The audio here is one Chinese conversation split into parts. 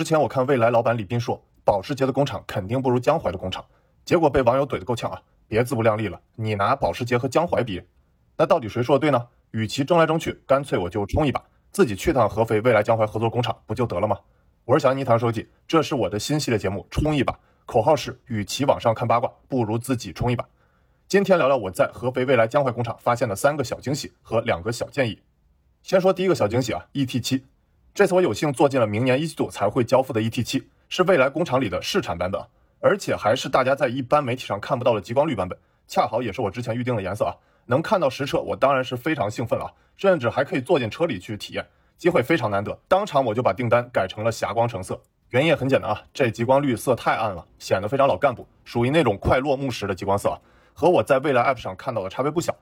之前我看未来老板李斌说，保时捷的工厂肯定不如江淮的工厂，结果被网友怼得够呛啊！别自不量力了，你拿保时捷和江淮比，那到底谁说的对呢？与其争来争去，干脆我就冲一把，自己去趟合肥未来江淮合作工厂不就得了吗？我是小尼唐书记，这是我的新系列节目，冲一把，口号是：与其网上看八卦，不如自己冲一把。今天聊聊我在合肥未来江淮工厂发现的三个小惊喜和两个小建议。先说第一个小惊喜啊，ET 七，这次我有幸坐进了明年一季度才会交付的 ET 七，是蔚来工厂里的试产版本，而且还是大家在一般媒体上看不到的极光绿版本，恰好也是我之前预定的颜色啊。能看到实车，我当然是非常兴奋了，甚至还可以坐进车里去体验，机会非常难得。当场我就把订单改成了霞光橙色，原因也很简单啊，这极光绿色太暗了，显得非常老干部，属于那种快落幕时的极光色啊。和我在蔚来 App 上看到的差别不小，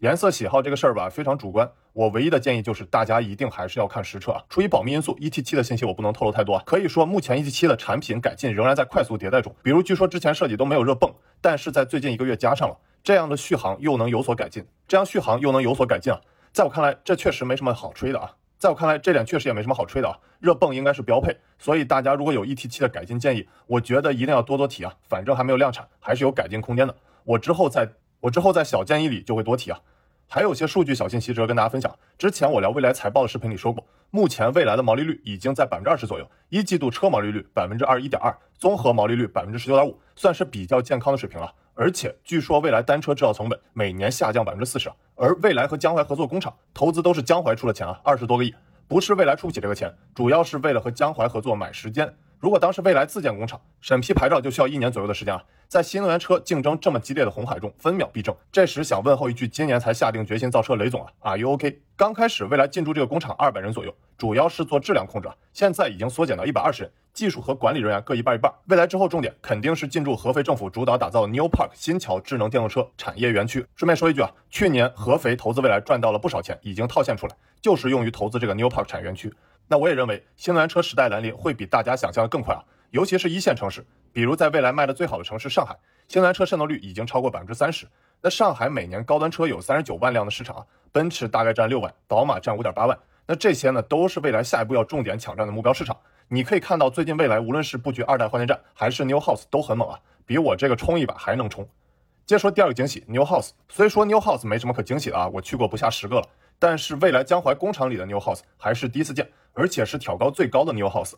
颜色喜好这个事儿吧，非常主观。我唯一的建议就是大家一定还是要看实车啊。出于保密因素，ET7 的信息我不能透露太多啊。可以说，目前 ET7 的产品改进仍然在快速迭代中。比如，据说之前设计都没有热泵，但是在最近一个月加上了，这样的续航又能有所改进。这样续航又能有所改进啊，在我看来，这确实没什么好吹的啊。在我看来，这点确实也没什么好吹的啊。热泵应该是标配，所以大家如果有 ET7 的改进建议，我觉得一定要多多提啊。反正还没有量产，还是有改进空间的。我之后再。我之后在小建议里就会多提啊，还有些数据小信息值得跟大家分享。之前我聊未来财报的视频里说过，目前未来的毛利率已经在百分之二十左右，一季度车毛利率百分之二十一点二，综合毛利率百分之十九点五，算是比较健康的水平了。而且据说未来单车制造成本每年下降百分之四十，而未来和江淮合作工厂投资都是江淮出了钱啊，二十多个亿，不是未来出不起这个钱，主要是为了和江淮合作买时间。如果当时未来自建工厂，审批牌照就需要一年左右的时间啊，在新能源车竞争这么激烈的红海中，分秒必争。这时想问候一句，今年才下定决心造车雷总啊，Are you OK？刚开始未来进驻这个工厂二百人左右，主要是做质量控制啊，现在已经缩减到一百二十人，技术和管理人员各一半一半。未来之后重点肯定是进驻合肥政府主导打造的 New Park 新桥智能电动车产业园区。顺便说一句啊，去年合肥投资未来赚到了不少钱，已经套现出来，就是用于投资这个 New Park 产业园区。那我也认为新能源车时代来临会比大家想象的更快啊。尤其是一线城市，比如在未来卖的最好的城市上海，新能源车渗透率已经超过百分之三十。那上海每年高端车有三十九万辆的市场啊，奔驰大概占六万，宝马占五点八万。那这些呢，都是未来下一步要重点抢占的目标市场。你可以看到，最近未来无论是布局二代换电站，还是 New House 都很猛啊，比我这个冲一把还能冲。接着说第二个惊喜，New House。虽说 New House 没什么可惊喜的啊，我去过不下十个了，但是未来江淮工厂里的 New House 还是第一次见，而且是挑高最高的 New House。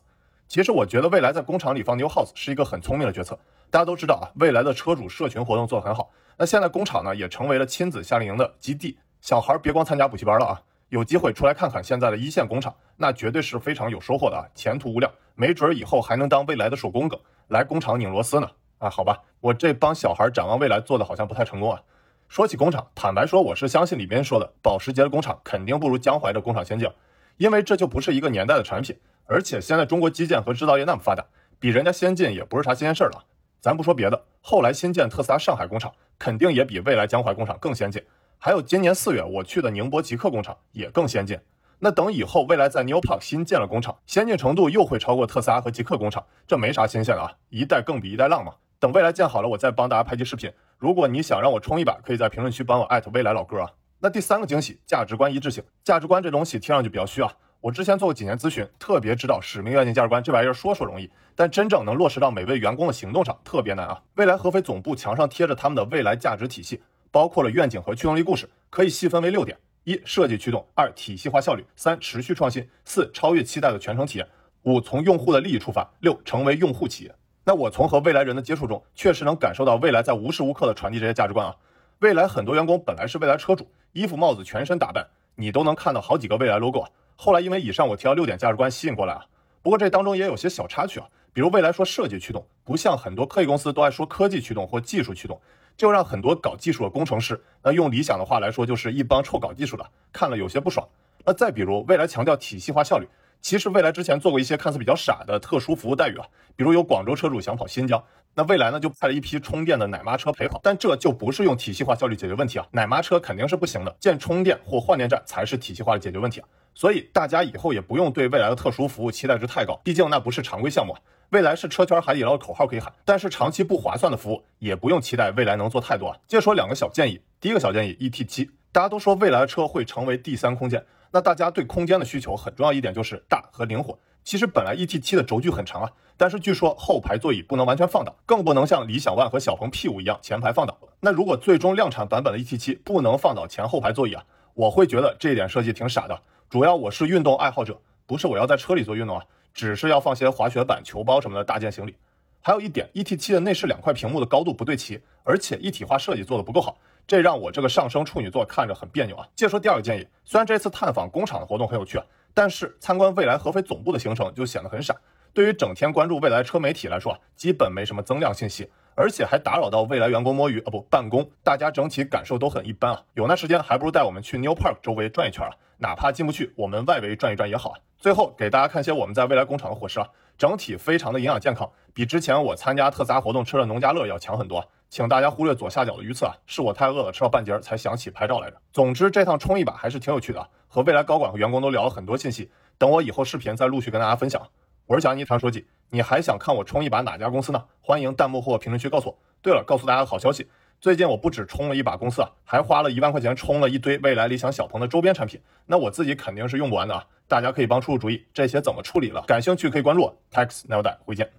其实我觉得未来在工厂里放 New House 是一个很聪明的决策。大家都知道啊，未来的车主社群活动做得很好。那现在工厂呢也成为了亲子夏令营的基地。小孩别光参加补习班了啊，有机会出来看看现在的一线工厂，那绝对是非常有收获的啊，前途无量。没准以后还能当未来的手工梗，来工厂拧螺丝呢。啊，好吧，我这帮小孩展望未来做的好像不太成功啊。说起工厂，坦白说，我是相信里边说的，保时捷的工厂肯定不如江淮的工厂先进，因为这就不是一个年代的产品。而且现在中国基建和制造业那么发达，比人家先进也不是啥新鲜事儿了。咱不说别的，后来新建特斯拉上海工厂肯定也比未来江淮工厂更先进。还有今年四月我去的宁波极客工厂也更先进。那等以后未来在 New Park 新建了工厂，先进程度又会超过特斯拉和极客工厂，这没啥新鲜的啊，一代更比一代浪嘛。等未来建好了，我再帮大家拍期视频。如果你想让我冲一把，可以在评论区帮我艾特未来老哥啊。那第三个惊喜，价值观一致性。价值观这东西听上去比较虚啊。我之前做过几年咨询，特别知道使命、愿景、价值观这玩意儿说说容易，但真正能落实到每位员工的行动上特别难啊。未来合肥总部墙上贴着他们的未来价值体系，包括了愿景和驱动力故事，可以细分为六点：一、设计驱动；二、体系化效率；三、持续创新；四、超越期待的全程体验；五、从用户的利益出发；六、成为用户企业。那我从和未来人的接触中，确实能感受到未来在无时无刻的传递这些价值观啊。未来很多员工本来是未来车主，衣服帽子全身打扮，你都能看到好几个未来 logo 啊。后来因为以上我提到六点价值观吸引过来啊，不过这当中也有些小插曲啊，比如未来说设计驱动，不像很多科技公司都爱说科技驱动或技术驱动，就让很多搞技术的工程师，那用理想的话来说就是一帮臭搞技术的，看了有些不爽。那再比如未来强调体系化效率，其实蔚来之前做过一些看似比较傻的特殊服务待遇啊，比如有广州车主想跑新疆。那蔚来呢，就派了一批充电的奶妈车陪跑，但这就不是用体系化效率解决问题啊，奶妈车肯定是不行的，建充电或换电站才是体系化的解决问题啊。所以大家以后也不用对未来的特殊服务期待值太高，毕竟那不是常规项目啊。未来是车圈海底捞的口号可以喊，但是长期不划算的服务也不用期待未来能做太多啊。接着说两个小建议，第一个小建议，ET 七，大家都说未来的车会成为第三空间，那大家对空间的需求很重要一点就是大和灵活。其实本来 ET7 的轴距很长啊，但是据说后排座椅不能完全放倒，更不能像理想 ONE 和小鹏 P5 一样前排放倒。那如果最终量产版本的 ET7 不能放倒前后排座椅啊，我会觉得这一点设计挺傻的。主要我是运动爱好者，不是我要在车里做运动啊，只是要放些滑雪板、球包什么的大件行李。还有一点，ET7 的内饰两块屏幕的高度不对齐，而且一体化设计做得不够好，这让我这个上升处女座看着很别扭啊。接着说第二个建议，虽然这次探访工厂的活动很有趣啊。但是参观未来合肥总部的行程就显得很傻。对于整天关注未来车媒体来说啊，基本没什么增量信息，而且还打扰到未来员工摸鱼啊不办公，大家整体感受都很一般啊。有那时间还不如带我们去 New Park 周围转一圈啊，哪怕进不去，我们外围转一转也好啊。最后给大家看些我们在未来工厂的伙食啊，整体非常的营养健康，比之前我参加特斯拉活动吃的农家乐要强很多。请大家忽略左下角的鱼刺啊，是我太饿了，吃到半截才想起拍照来着。总之这趟冲一把还是挺有趣的啊，和未来高管和员工都聊了很多信息。等我以后视频再陆续跟大家分享。我是小尼传说记，你还想看我冲一把哪家公司呢？欢迎弹幕或评论区告诉我。对了，告诉大家个好消息，最近我不止冲了一把公司啊，还花了一万块钱冲了一堆未来理想小鹏的周边产品。那我自己肯定是用不完的啊，大家可以帮出出主意，这些怎么处理了？感兴趣可以关注我，Tax 奈 e 带回见。